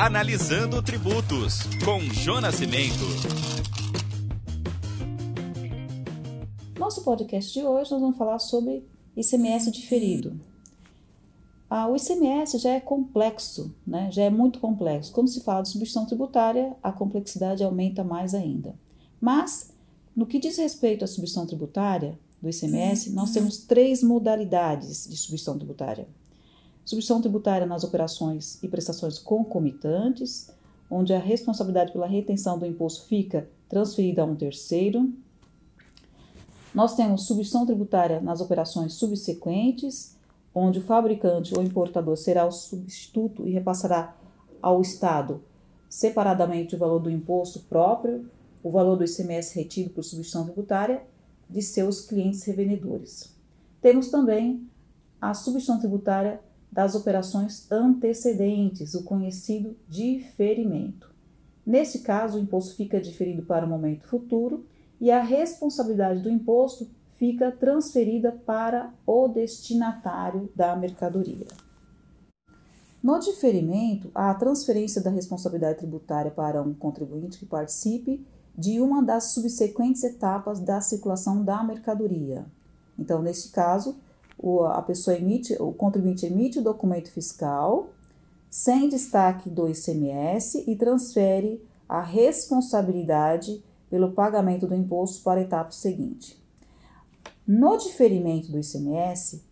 Analisando Tributos, com Jonas Cimento. Nosso podcast de hoje nós vamos falar sobre ICMS diferido. Ah, o ICMS já é complexo, né? já é muito complexo. Quando se fala de substituição tributária, a complexidade aumenta mais ainda. Mas, no que diz respeito à substituição tributária do ICMS, nós temos três modalidades de substituição tributária. Substituição tributária nas operações e prestações concomitantes, onde a responsabilidade pela retenção do imposto fica transferida a um terceiro. Nós temos substituição tributária nas operações subsequentes, onde o fabricante ou importador será o substituto e repassará ao Estado separadamente o valor do imposto próprio, o valor do ICMS retido por substituição tributária de seus clientes revendedores. Temos também a substituição tributária das operações antecedentes, o conhecido diferimento. Nesse caso, o imposto fica diferido para o momento futuro e a responsabilidade do imposto fica transferida para o destinatário da mercadoria. No diferimento, há a transferência da responsabilidade tributária para um contribuinte que participe de uma das subsequentes etapas da circulação da mercadoria. Então, neste caso, o, a pessoa emite, o contribuinte emite o documento fiscal sem destaque do ICMS e transfere a responsabilidade pelo pagamento do imposto para a etapa seguinte. No diferimento do ICMS,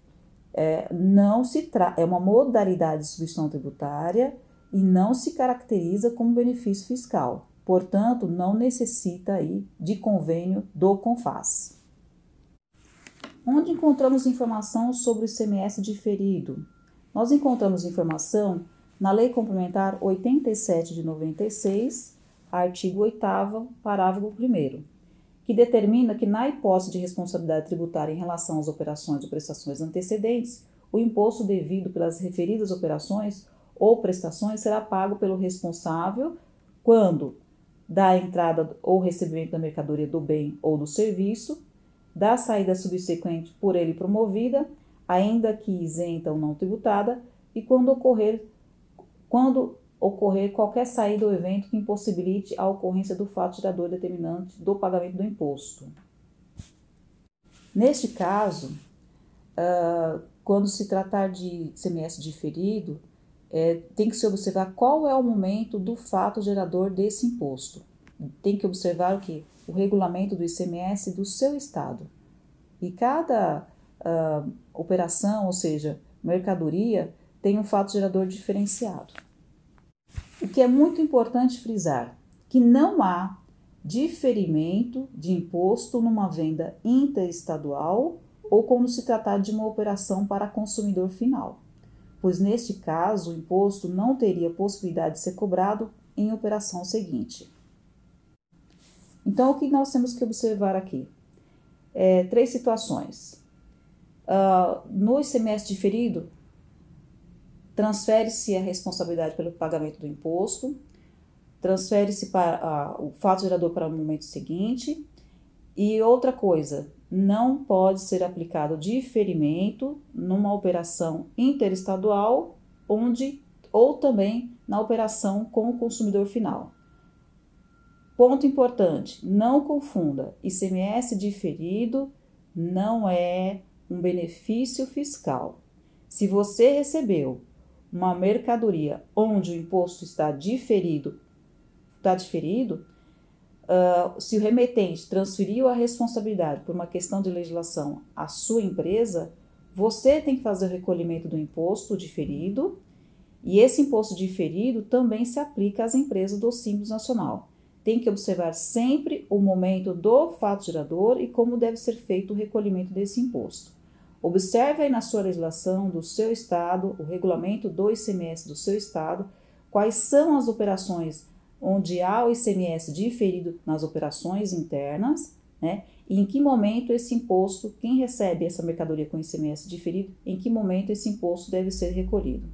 é, não se é uma modalidade de substituição tributária e não se caracteriza como benefício fiscal. Portanto, não necessita aí de convênio do CONFAS onde encontramos informação sobre o ICMS diferido. Nós encontramos informação na Lei Complementar 87 de 96, artigo 8 parágrafo 1 que determina que na hipótese de responsabilidade tributária em relação às operações ou prestações antecedentes, o imposto devido pelas referidas operações ou prestações será pago pelo responsável quando da entrada ou recebimento da mercadoria do bem ou do serviço da saída subsequente por ele promovida, ainda que isenta ou não tributada, e quando ocorrer, quando ocorrer qualquer saída ou evento que impossibilite a ocorrência do fato gerador determinante do pagamento do imposto. Neste caso, uh, quando se tratar de CMS diferido, é, tem que se observar qual é o momento do fato gerador desse imposto. Tem que observar o que? o regulamento do ICMS do seu estado. E cada uh, operação, ou seja, mercadoria, tem um fato gerador diferenciado. O que é muito importante frisar que não há diferimento de imposto numa venda interestadual ou quando se tratar de uma operação para consumidor final, pois neste caso o imposto não teria possibilidade de ser cobrado em operação seguinte. Então, o que nós temos que observar aqui? É, três situações. Uh, no ICMS diferido, transfere-se a responsabilidade pelo pagamento do imposto, transfere-se para uh, o fato gerador para o momento seguinte. E outra coisa, não pode ser aplicado diferimento numa operação interestadual onde ou também na operação com o consumidor final. Ponto importante: não confunda. ICMS diferido não é um benefício fiscal. Se você recebeu uma mercadoria onde o imposto está diferido, está diferido, uh, se o remetente transferiu a responsabilidade por uma questão de legislação à sua empresa, você tem que fazer o recolhimento do imposto diferido e esse imposto diferido também se aplica às empresas do Simples Nacional tem que observar sempre o momento do fato gerador e como deve ser feito o recolhimento desse imposto. Observe aí na sua legislação do seu estado, o regulamento do ICMS do seu estado, quais são as operações onde há o ICMS diferido nas operações internas, né? E em que momento esse imposto, quem recebe essa mercadoria com ICMS diferido, em que momento esse imposto deve ser recolhido.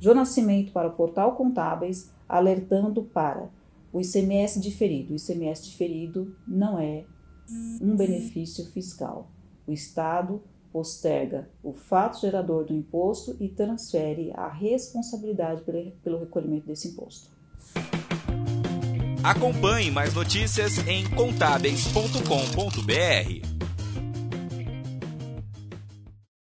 Jô Nascimento para o Portal Contábeis, alertando para o ICMS diferido. O ICMS diferido não é um benefício fiscal. O Estado posterga o fato gerador do imposto e transfere a responsabilidade pelo recolhimento desse imposto. Acompanhe mais notícias em contábeis.com.br.